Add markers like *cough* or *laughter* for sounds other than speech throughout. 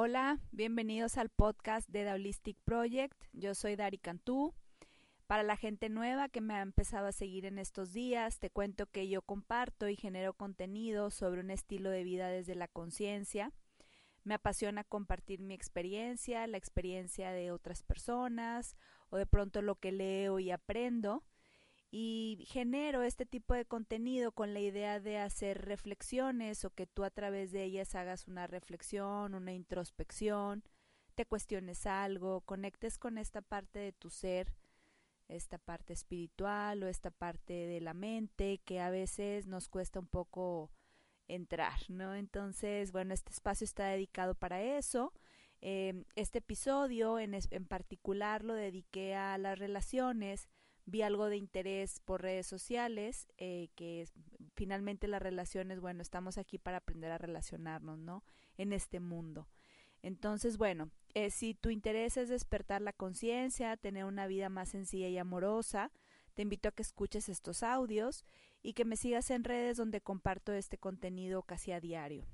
Hola, bienvenidos al podcast de The Holistic Project. Yo soy Dari Cantú. Para la gente nueva que me ha empezado a seguir en estos días, te cuento que yo comparto y genero contenido sobre un estilo de vida desde la conciencia. Me apasiona compartir mi experiencia, la experiencia de otras personas o de pronto lo que leo y aprendo y genero este tipo de contenido con la idea de hacer reflexiones o que tú a través de ellas hagas una reflexión, una introspección, te cuestiones algo, conectes con esta parte de tu ser, esta parte espiritual o esta parte de la mente que a veces nos cuesta un poco entrar, ¿no? Entonces, bueno, este espacio está dedicado para eso. Eh, este episodio en, en particular lo dediqué a las relaciones, vi algo de interés por redes sociales, eh, que finalmente las relaciones, bueno, estamos aquí para aprender a relacionarnos, ¿no? En este mundo. Entonces, bueno, eh, si tu interés es despertar la conciencia, tener una vida más sencilla y amorosa, te invito a que escuches estos audios y que me sigas en redes donde comparto este contenido casi a diario.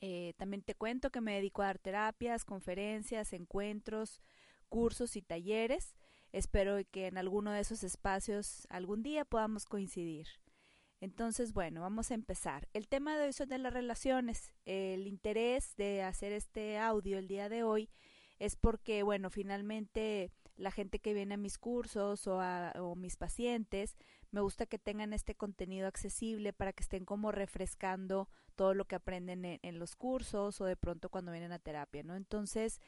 Eh, también te cuento que me dedico a dar terapias, conferencias, encuentros, cursos y talleres. Espero que en alguno de esos espacios algún día podamos coincidir. Entonces, bueno, vamos a empezar. El tema de hoy son de las relaciones. El interés de hacer este audio el día de hoy es porque, bueno, finalmente la gente que viene a mis cursos o, a, mis pacientes, me gusta que tengan este contenido accesible para que estén como refrescando todo lo que aprenden en, en los cursos o de pronto cuando vienen a terapia, ¿no? Entonces,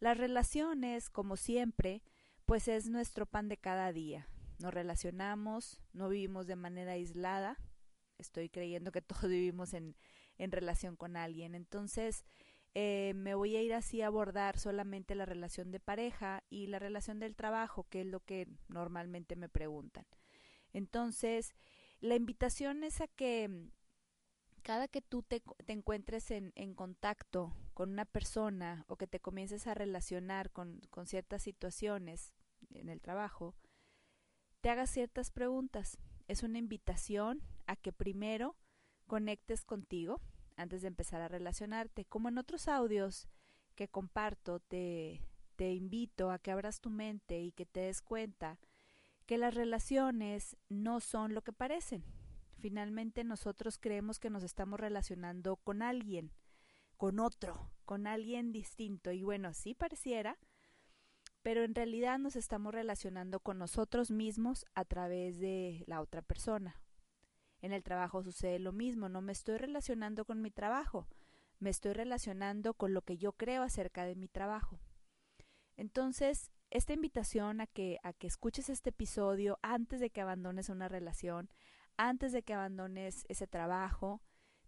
las relaciones, como siempre, pues es nuestro pan de cada día. Nos relacionamos, no vivimos de manera aislada. Estoy creyendo que *laughs* todos vivimos en, en relación con alguien. Entonces, eh, me voy a ir así a abordar solamente la relación de pareja y la relación del trabajo, que es lo que normalmente me preguntan. Entonces, la invitación es a que cada que tú te, te encuentres en, contacto con una persona o que te comiences a relacionar con, ciertas situaciones en el trabajo, te hagas ciertas preguntas. Es una invitación a que primero conectes contigo antes de empezar a relacionarte. Como en otros audios que comparto, te invito a que abras tu mente y que te des cuenta que las relaciones no son lo que parecen. Finalmente nosotros creemos que nos estamos relacionando con alguien, con otro, con alguien distinto. Y bueno, sí pareciera, pero en realidad nos estamos relacionando con nosotros mismos a través de la otra persona. En el trabajo sucede lo mismo, no me estoy relacionando con mi trabajo, me estoy relacionando con lo que yo creo acerca de mi trabajo. Entonces, esta invitación a que, a que escuches este episodio antes de que abandones una relación, antes de que abandones ese trabajo,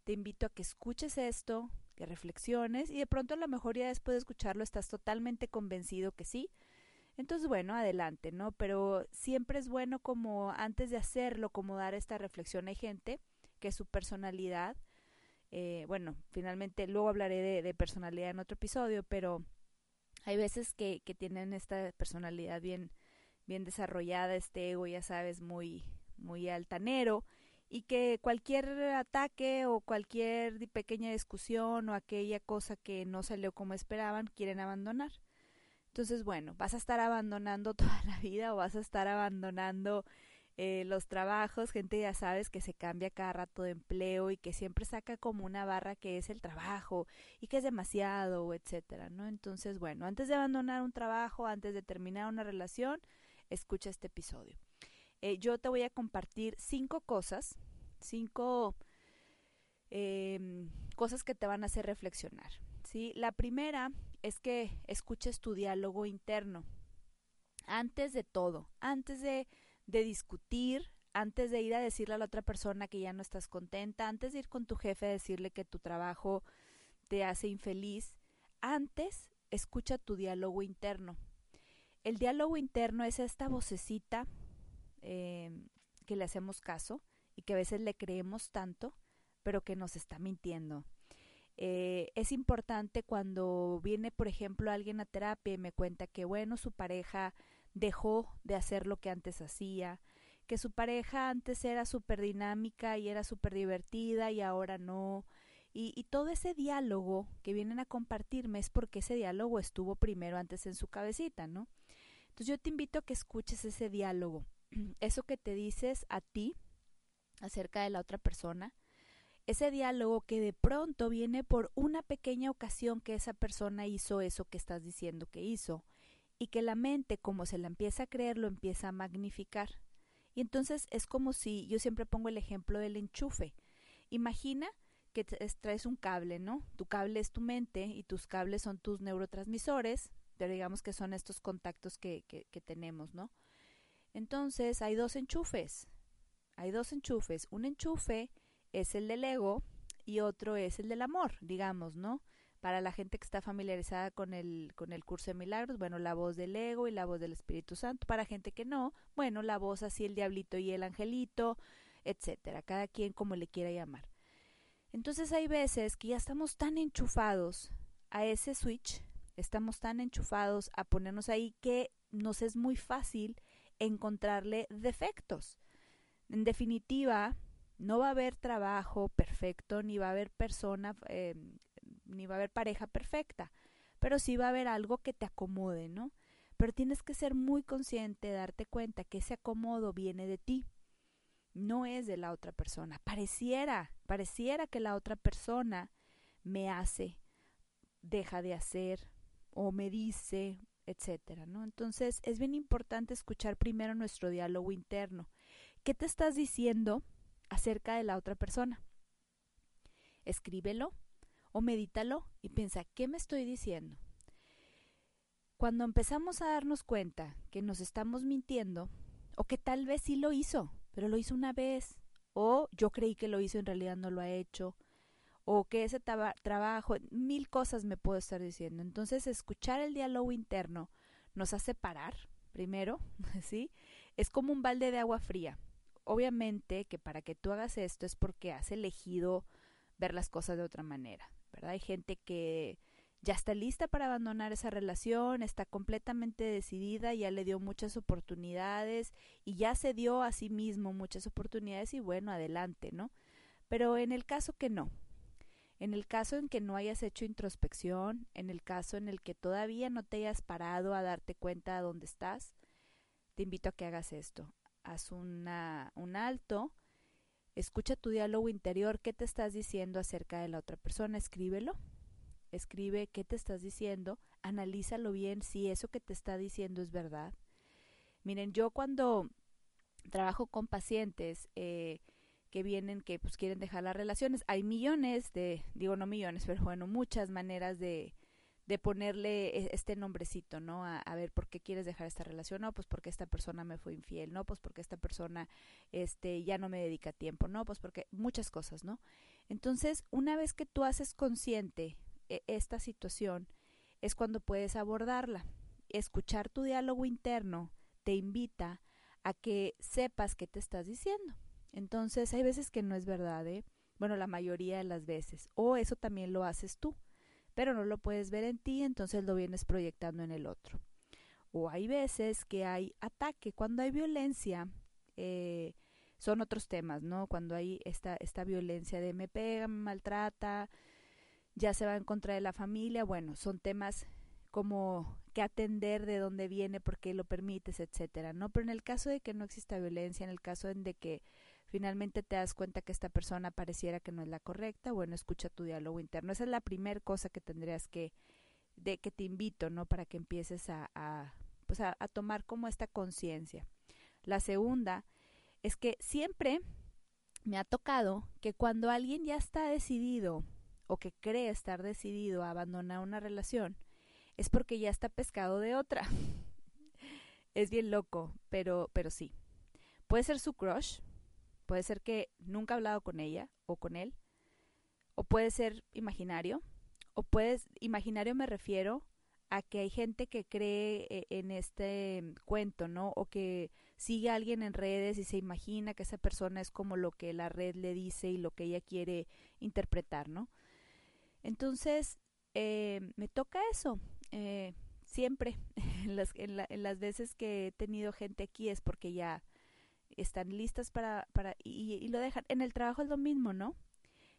te invito a que escuches esto, que reflexiones y de pronto a lo mejor ya después de escucharlo estás totalmente convencido que sí, entonces, bueno, adelante, ¿no? Pero siempre es bueno como antes de hacerlo, como dar esta reflexión. Hay gente que su personalidad, eh, bueno, finalmente luego hablaré de, de, personalidad en otro episodio, pero hay veces que, que tienen esta personalidad bien, bien desarrollada, este ego, ya sabes, muy, muy altanero, y que cualquier ataque o cualquier pequeña discusión o aquella cosa que no salió como esperaban, quieren abandonar. Entonces, bueno, vas a estar abandonando *laughs* toda la vida o vas a estar abandonando eh, los trabajos, gente ya sabes que se cambia cada rato de empleo y que siempre saca como una barra que es el trabajo y que es demasiado, etcétera, ¿no? Entonces, bueno, antes de abandonar un trabajo, antes de terminar una relación, escucha este episodio. Eh, yo te voy a compartir cinco cosas, cinco eh, cosas que te van a hacer reflexionar. ¿sí? La primera es que escuches tu diálogo interno. Antes de todo, antes de, de discutir, antes de ir a decirle a la otra persona que ya no estás contenta, antes de ir con tu jefe a decirle que tu trabajo te hace infeliz, antes escucha tu diálogo interno. El diálogo interno es esta vocecita eh, que le hacemos caso y que a veces le creemos tanto, pero que nos está mintiendo. Eh, es importante cuando viene, por ejemplo, alguien a terapia y me cuenta que, bueno, su pareja dejó de hacer lo que antes hacía, que su pareja antes era súper dinámica y era súper divertida y ahora no. Y, y, todo ese diálogo que vienen a compartirme es porque ese diálogo estuvo primero antes en su cabecita, ¿no? Entonces yo te invito a que escuches ese diálogo, *clears throat* eso que te dices a ti acerca de la otra persona, ese diálogo que de pronto viene por una pequeña ocasión que esa persona hizo eso que estás diciendo que hizo y que la mente, como se la empieza a creer, lo empieza a magnificar. Y entonces es como si, yo siempre pongo el ejemplo del enchufe. Imagina que traes un cable, ¿no? Tu cable es tu mente y tus cables son tus neurotransmisores, pero digamos que son estos contactos que, que, que tenemos, ¿no? Entonces hay dos enchufes. Hay dos enchufes. Un enchufe es el del ego y otro es el del amor, digamos, ¿no? Para la gente que está familiarizada con el, con el curso de milagros, bueno, la voz del ego y la voz del Espíritu Santo. Para gente que no, bueno, la voz así el diablito y el angelito, etcétera, cada quien como le quiera llamar. Entonces hay veces que ya estamos tan enchufados a ese switch, estamos tan enchufados a ponernos ahí que nos es muy fácil encontrarle defectos. En definitiva, no va a haber trabajo perfecto, ni va a haber persona, eh, ni va a haber pareja perfecta, pero sí va a haber algo que te acomode, ¿no? Pero tienes que ser muy consciente, darte cuenta que ese acomodo viene de ti, no es de la otra persona. Pareciera, pareciera que la otra persona me hace, deja de hacer, o me dice, etcétera, ¿no? Entonces es bien importante escuchar primero nuestro diálogo interno. ¿Qué te estás diciendo? acerca de la otra persona. Escríbelo o medítalo y piensa, ¿qué me estoy diciendo? Cuando empezamos a darnos cuenta que nos estamos mintiendo, o que tal vez sí lo hizo, pero lo hizo una vez, o yo creí que lo hizo en realidad no lo ha hecho, o que ese trabajo, mil cosas me puedo estar diciendo. Entonces, escuchar el diálogo interno nos hace parar, primero, *laughs* ¿sí? Es como un balde de agua fría obviamente que para que tú hagas esto es porque has elegido ver las cosas de otra manera, ¿verdad? Hay gente que ya está lista para abandonar esa relación, está completamente decidida, ya le dio muchas oportunidades y ya se dio a sí mismo muchas oportunidades y bueno, adelante, ¿no? Pero en el caso que no, en el caso en que no hayas hecho introspección, en el caso en el que todavía no te hayas parado a darte cuenta de dónde estás, te invito a que hagas esto haz una, un alto, escucha tu diálogo interior, qué te estás diciendo acerca de la otra persona, escríbelo, escribe qué te estás diciendo, analízalo bien si eso que te está diciendo es verdad. Miren, yo cuando trabajo con pacientes eh, que vienen, que pues quieren dejar las relaciones, hay millones de, digo no millones, pero bueno, muchas maneras de, de ponerle e, este nombrecito, ¿no? A, a, ver, ¿por qué quieres dejar esta relación? No, pues porque esta persona me fue infiel, no, pues porque esta persona este ya no me dedica tiempo, no, pues porque muchas cosas, ¿no? Entonces, una vez que tú haces consciente e, esta situación, es cuando puedes abordarla. Escuchar tu diálogo interno te invita a que sepas qué te estás diciendo. Entonces, hay veces que no es verdad, ¿eh? Bueno, la mayoría de las veces. O eso también lo haces tú pero no lo puedes ver en ti, entonces lo vienes proyectando en el otro. O hay veces que hay ataque, cuando hay violencia, eh, son otros temas, ¿no? Cuando hay esta, esta violencia de me pega, me maltrata, ya se va en contra de la familia, bueno, son temas como que atender de dónde viene, por qué lo permites, etcétera, ¿no? Pero en el caso de que no exista violencia, en el caso de que finalmente te das cuenta que esta persona pareciera que no es la correcta, bueno, escucha tu diálogo interno. Esa es la primera cosa que tendrías que, de que te invito, ¿no? Para que empieces a, a pues a, a tomar como esta conciencia. La segunda es que siempre me ha tocado que cuando alguien ya está decidido o que cree estar decidido a abandonar una relación, es porque ya está pescado de otra. *laughs* es bien loco, pero, pero sí. Puede ser su crush, Puede ser que nunca ha hablado con ella o con él, o puede ser imaginario, O puedes, imaginario me refiero a que hay gente que cree eh, en este cuento, ¿no? O que sigue a alguien en redes y se imagina que esa persona es como lo que la red le dice y lo que ella quiere interpretar, ¿no? Entonces, eh, me toca eso. Eh, siempre, *laughs* en las, en, las veces que he tenido gente aquí es porque ya están listas para, para y, y, lo dejan. En el trabajo es lo mismo, ¿no?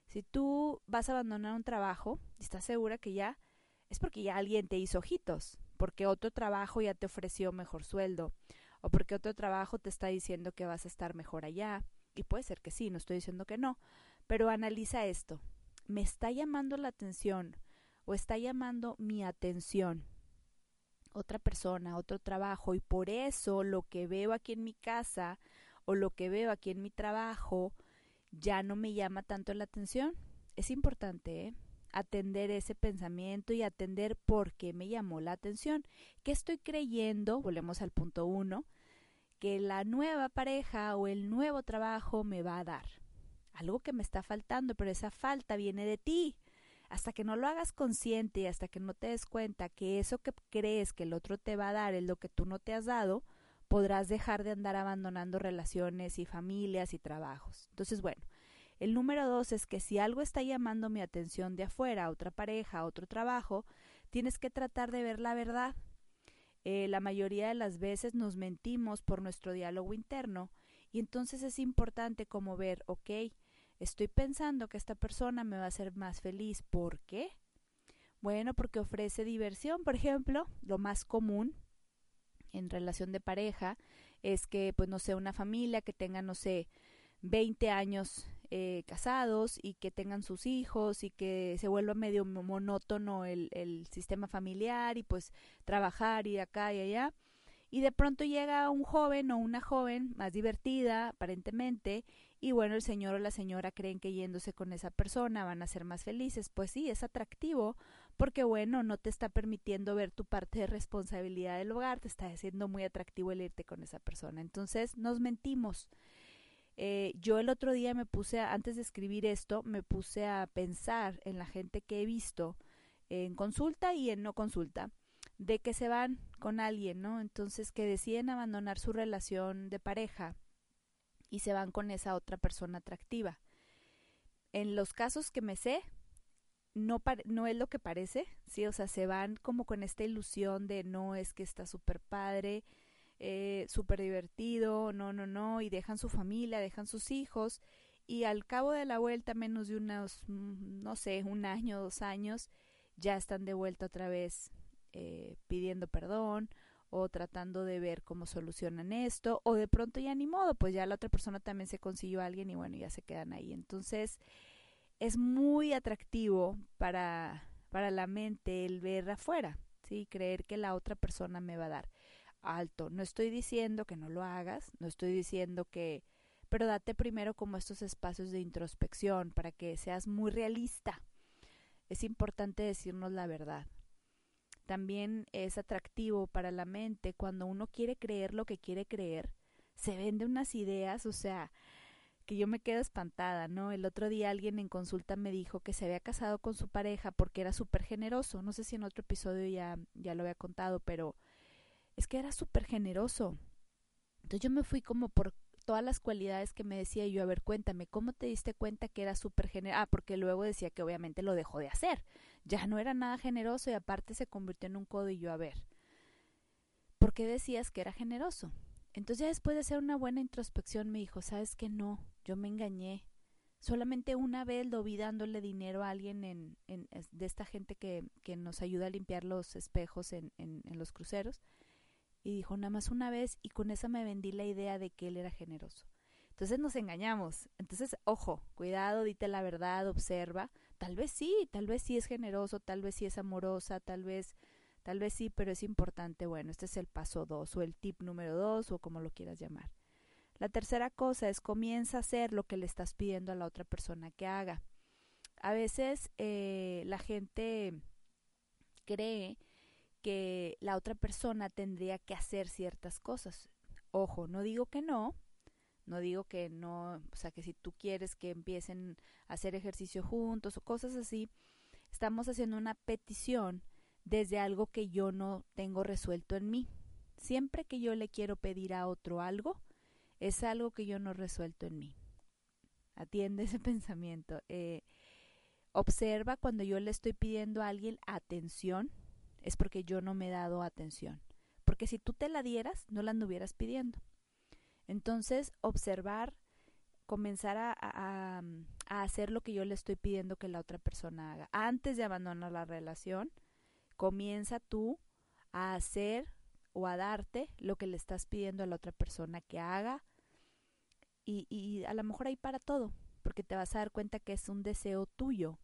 Si tú vas a abandonar un trabajo y estás segura que ya es porque ya alguien te hizo ojitos, porque otro trabajo ya te ofreció mejor sueldo, o porque otro trabajo te está diciendo que vas a estar mejor allá. Y puede ser que sí, no estoy diciendo que no, pero analiza esto. ¿Me está llamando la atención o está llamando mi atención? Otra persona, otro trabajo, y por eso lo que veo aquí en mi casa o lo que veo aquí en mi trabajo ya no me llama tanto la atención. Es importante, ¿eh? atender ese pensamiento y atender por qué me llamó la atención. ¿Qué estoy creyendo? Volvemos al punto uno, que la nueva pareja o el nuevo trabajo me va a dar. Algo que me está faltando, pero esa falta viene de ti. Hasta que no lo hagas consciente y hasta que no te des cuenta que eso que crees que el otro te va a dar es lo que tú no te has dado, podrás dejar de andar abandonando relaciones y familias y trabajos. Entonces, bueno, el número dos es que si algo está llamando mi atención de afuera, otra pareja, otro trabajo, tienes que tratar de ver la verdad. Eh, la mayoría de las veces nos mentimos por nuestro diálogo interno y entonces es importante como ver, ok, estoy pensando que esta persona me va a hacer más feliz. ¿Por qué? Bueno, porque ofrece diversión, por ejemplo, lo más común en relación de pareja es que, pues, no sé, una familia que tenga, no sé, 20 años eh, casados y que tengan sus hijos y que se vuelva medio monótono el, el sistema familiar y pues trabajar y acá y allá. Y de pronto llega un joven o una joven más divertida, aparentemente, y bueno, el señor o la señora creen que yéndose con esa persona van a ser más felices. Pues sí, es atractivo, porque bueno, no te está permitiendo ver tu parte de responsabilidad del hogar, te está haciendo muy atractivo el irte con esa persona. Entonces, nos mentimos. Eh, yo el otro día me puse, antes de escribir esto, me puse a pensar en la gente que he visto en consulta y en no consulta, de que se van con alguien, ¿no? Entonces que deciden abandonar su relación de pareja y se van con esa otra persona atractiva. En los casos que me sé, no, no es lo que parece, sí, o sea, se van como con esta ilusión de no es que está súper padre, eh, súper divertido, no, no, no, y dejan su familia, dejan sus hijos, y al cabo de la vuelta, menos de unos, mm, no sé, un año, dos años, ya están de vuelta otra vez eh, pidiendo perdón o tratando de ver cómo solucionan esto, o de pronto ya ni modo, pues ya la otra persona también se consiguió a alguien y bueno, ya se quedan ahí. Entonces, es muy atractivo para, para la mente el ver afuera, ¿sí? Creer que la otra persona me va a dar alto. No estoy diciendo que no lo hagas, no estoy diciendo que, pero date primero como estos espacios de introspección para que seas muy realista. Es importante decirnos la verdad. También es atractivo para la mente cuando uno quiere creer lo que quiere creer. Se vende unas ideas, o sea, que yo me quedo espantada, ¿no? El otro día alguien en consulta me dijo que se había casado con su pareja porque era súper generoso. No sé si en otro episodio ya, ya lo había contado, pero es que era súper generoso. Entonces yo me fui como por todas las cualidades que me decía yo, a ver, cuéntame, ¿cómo te diste cuenta que era súper generoso? Ah, porque luego decía que obviamente lo dejó de hacer. Ya no era nada generoso y aparte se convirtió en un codo y yo, a ver, ¿por qué decías que era generoso? Entonces ya después de hacer una buena introspección me dijo, ¿sabes que no? Yo me engañé. Solamente una vez lo vi dándole dinero a alguien en, en, de esta gente que, nos ayuda a limpiar los espejos en, en, en los cruceros y dijo nada más una vez y con esa me vendí la idea de que él era generoso. Entonces nos engañamos. Entonces, ojo, cuidado, dite la verdad, observa. Tal vez sí, tal vez sí es generoso, tal vez sí es amorosa, tal vez, tal vez sí, pero es importante. Bueno, este es el paso dos o el tip número dos o como lo quieras llamar. La tercera cosa es comienza a hacer lo que le estás pidiendo a la otra persona que haga. A veces eh, la gente cree que la otra persona tendría que hacer ciertas cosas. Ojo, no digo que no, no digo que no, o sea, que si tú quieres que empiecen a hacer ejercicio juntos o cosas así, estamos haciendo una petición desde algo que yo no tengo resuelto en mí. Siempre que yo le quiero pedir a otro algo, es algo que yo no resuelto en mí. Atiende ese *laughs* pensamiento. Eh, observa cuando yo le estoy pidiendo a alguien atención, es porque yo no me he dado atención. Porque si tú te la dieras, no la anduvieras pidiendo. Entonces, observar, comenzar a, a, a, hacer lo que yo le estoy pidiendo que la otra persona haga. Antes de abandonar la relación, comienza tú a hacer o a darte lo que le estás pidiendo a la otra persona que haga. Y, a lo mejor ahí para todo, porque te vas a dar cuenta que es un deseo tuyo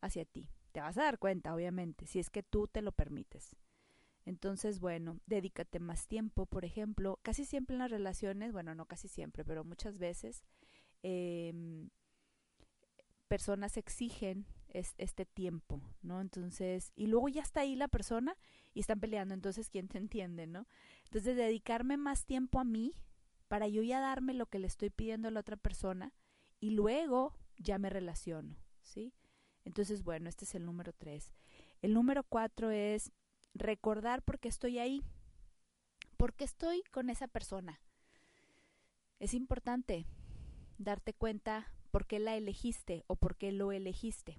hacia ti. Te vas a dar cuenta, obviamente, si es que tú te lo permites. Entonces, bueno, dedícate más tiempo, por ejemplo, casi siempre en las relaciones, bueno, no casi siempre, pero muchas veces eh, personas exigen es, este tiempo, ¿no? Entonces, y luego ya está ahí la persona y están peleando, entonces, ¿quién te entiende, no? Entonces, dedicarme más tiempo a mí para yo ya darme lo que le estoy pidiendo a la otra persona y luego ya me relaciono, ¿sí? Entonces, bueno, este es el número tres. El número cuatro es recordar por qué estoy ahí, por qué estoy con esa persona. Es importante darte cuenta por qué la elegiste o por qué lo elegiste.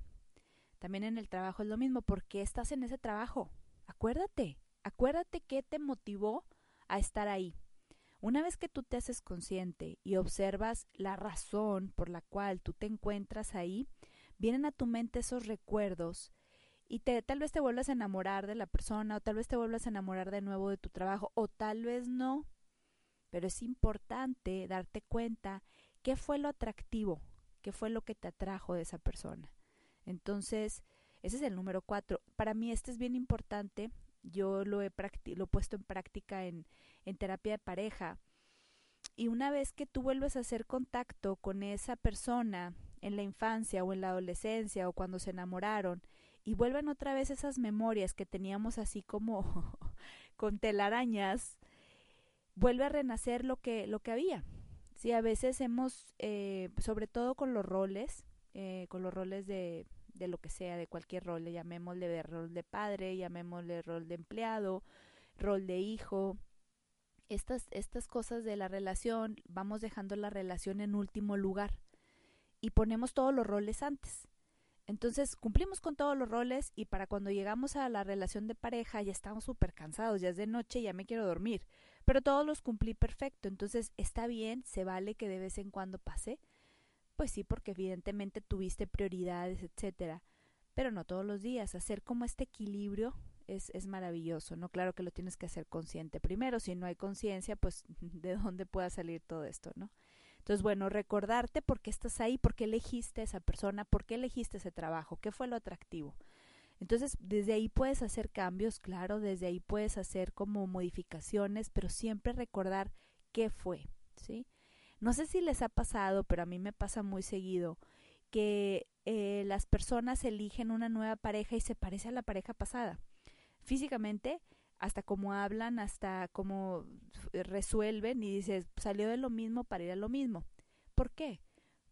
También en el trabajo es lo mismo, ¿por qué estás en ese trabajo? Acuérdate, acuérdate qué te motivó a estar ahí. Una vez que tú te haces consciente y observas la razón por la cual tú te encuentras ahí, vienen a tu mente esos recuerdos y te, tal vez te vuelvas a enamorar de la persona o tal vez te vuelvas a enamorar de nuevo de tu trabajo o tal vez no. Pero es importante darte cuenta qué fue lo atractivo, qué fue lo que te atrajo de esa persona. Entonces, ese es el número cuatro. Para mí este es bien importante. Yo lo he, lo he puesto en práctica en, en terapia de pareja. Y una vez que tú vuelves a hacer contacto con esa persona en la infancia o en la adolescencia o cuando se enamoraron y vuelven otra vez esas memorias que teníamos así como *laughs* con telarañas, vuelve a renacer lo que, lo que había. Sí, a veces hemos, eh, sobre todo con los roles, eh, con los roles de, de lo que sea, de cualquier rol, le llamémosle de rol de padre, llamémosle rol de empleado, rol de hijo, estas, estas cosas de la relación, vamos dejando la relación en último lugar y ponemos todos los roles antes. Entonces cumplimos con todos los roles y para cuando llegamos a la relación de pareja ya estamos súper cansados, ya es de noche, ya me quiero dormir, pero todos los cumplí perfecto, entonces está bien, se vale que de vez en cuando pase, pues sí, porque evidentemente tuviste prioridades, etcétera, pero no todos los días, hacer como este equilibrio es, es maravilloso, ¿no? Claro que lo tienes que hacer consciente primero, si no hay conciencia, pues *laughs* de dónde pueda salir todo esto, ¿no? Entonces, bueno, recordarte por qué estás ahí, por qué elegiste a esa persona, por qué elegiste ese trabajo, qué fue lo atractivo. Entonces, desde ahí puedes hacer cambios, claro, desde ahí puedes hacer como modificaciones, pero siempre recordar qué fue, ¿sí? No sé si les ha pasado, pero a mí me pasa muy seguido que eh, las personas eligen una nueva pareja y se parece a la pareja pasada. Físicamente, hasta cómo hablan, hasta cómo resuelven y dices, salió de lo mismo para ir a lo mismo. ¿Por qué?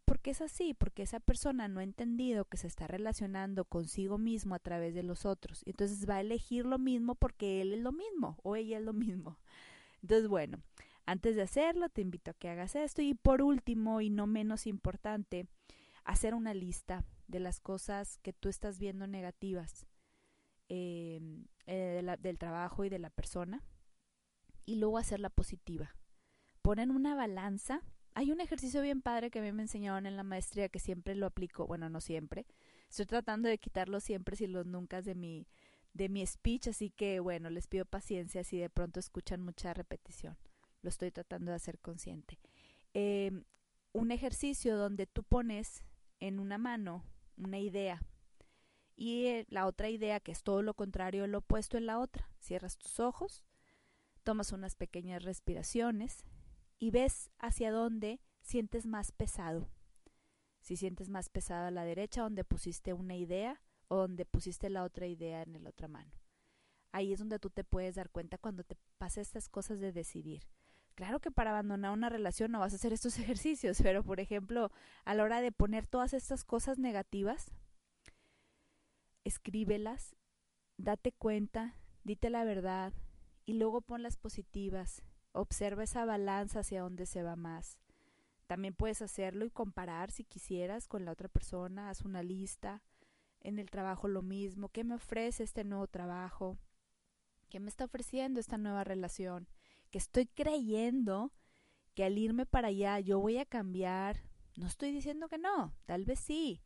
Porque es así, porque esa persona no ha entendido que se está relacionando consigo mismo a través de los otros. Entonces va a elegir lo mismo porque él es lo mismo o ella es lo mismo. Entonces, bueno, antes de hacerlo, te invito a que hagas esto. Y por último, y no menos importante, hacer una lista de las cosas que tú estás viendo negativas eh, eh, del trabajo y de la persona y luego hacerla positiva. Ponen una balanza. Hay un ejercicio bien padre que a mí me enseñaron en la maestría que siempre lo aplico, bueno, no siempre. Estoy tratando de quitarlo siempre si los nunca de mi de mi speech, así que bueno, les pido paciencia si de pronto escuchan mucha repetición. Lo estoy tratando de hacer consciente. Eh, un ejercicio donde tú pones en una mano una idea y eh, la otra idea, que es todo lo contrario, lo opuesto en la otra. Cierras tus ojos, tomas unas pequeñas respiraciones y ves hacia dónde sientes más pesado. Si sientes más pesado a la derecha, donde pusiste una idea o donde pusiste la otra idea en la otra mano. Ahí es donde tú te puedes dar cuenta cuando te pasa estas cosas de decidir. Claro que para abandonar una relación no vas a hacer estos *laughs* ejercicios, pero por ejemplo, a la hora de poner todas estas cosas negativas, escríbelas, date cuenta, dite la verdad y luego pon las positivas. Observa esa balanza hacia dónde se va más. También puedes hacerlo y comparar si quisieras con la otra persona, haz una lista. En el trabajo lo mismo, ¿qué me ofrece este nuevo trabajo? ¿Qué me está ofreciendo esta nueva relación? Que estoy creyendo que al irme para allá yo voy a cambiar. No estoy diciendo que no, tal vez sí,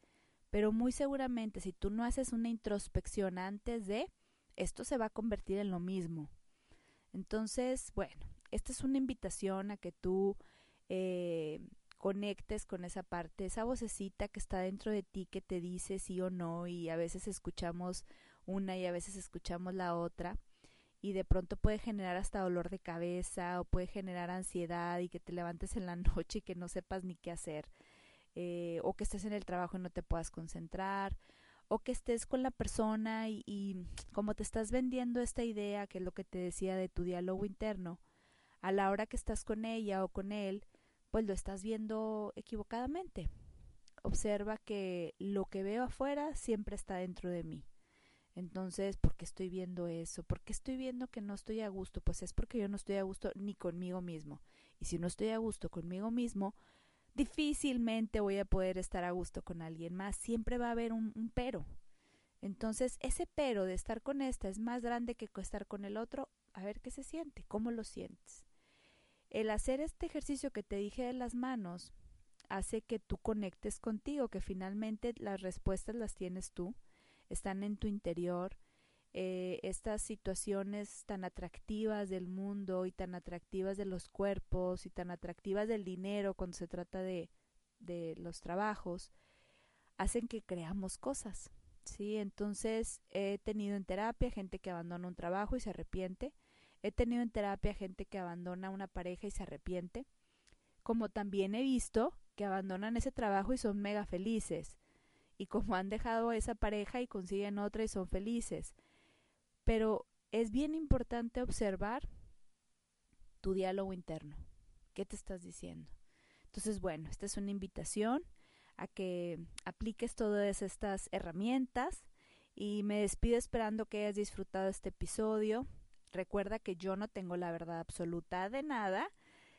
pero muy seguramente si tú no haces una introspección antes de, esto se va a convertir en lo mismo. Entonces, bueno, esta es una invitación a que tú eh, conectes con esa parte, esa vocecita que está dentro de ti que te dice sí o no y a veces escuchamos una y a veces escuchamos la otra y de pronto puede generar hasta dolor de cabeza o puede generar ansiedad y que te levantes en la *laughs* noche y que no sepas ni qué hacer eh, o que estés en el trabajo y no te puedas concentrar o que estés con la persona y, y como te estás vendiendo esta idea que es lo que te decía de tu diálogo interno a la hora que estás con ella o con él pues lo estás viendo equivocadamente. Observa que lo que veo afuera siempre está dentro de mí. Entonces, ¿por qué estoy viendo eso? ¿Por qué estoy viendo que no estoy a gusto? Pues es porque yo no estoy a gusto ni conmigo mismo. Y si no estoy a gusto conmigo mismo, difícilmente voy a poder estar a gusto con alguien más. Siempre va a haber un, pero. Entonces, ese pero de estar con esta es más grande que estar con el otro. A ver qué se siente, cómo lo sientes. El hacer este ejercicio que te dije de las manos hace que tú conectes contigo, que finalmente las respuestas las tienes tú, están en tu interior. Eh, estas situaciones tan atractivas del mundo y tan atractivas de los cuerpos y tan atractivas del dinero cuando se trata de, de los trabajos, hacen que creamos cosas. Sí, entonces he tenido en terapia gente que abandona un trabajo y se arrepiente, He tenido en terapia gente que abandona una pareja y se arrepiente, como también he visto que abandonan ese trabajo y son mega felices, y como han dejado a esa pareja y consiguen otra y son felices. Pero es bien importante observar tu diálogo interno. ¿Qué te estás diciendo? Entonces, bueno, esta es una invitación a que apliques todas estas herramientas y me despido esperando que hayas disfrutado este episodio. Recuerda que yo no tengo la verdad absoluta de nada.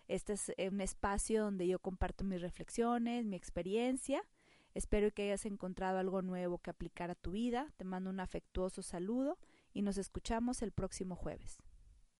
Este es un espacio donde yo comparto mis reflexiones, mi experiencia. Espero que hayas encontrado algo nuevo que aplicar a tu vida. Te mando un afectuoso saludo y nos escuchamos el próximo jueves.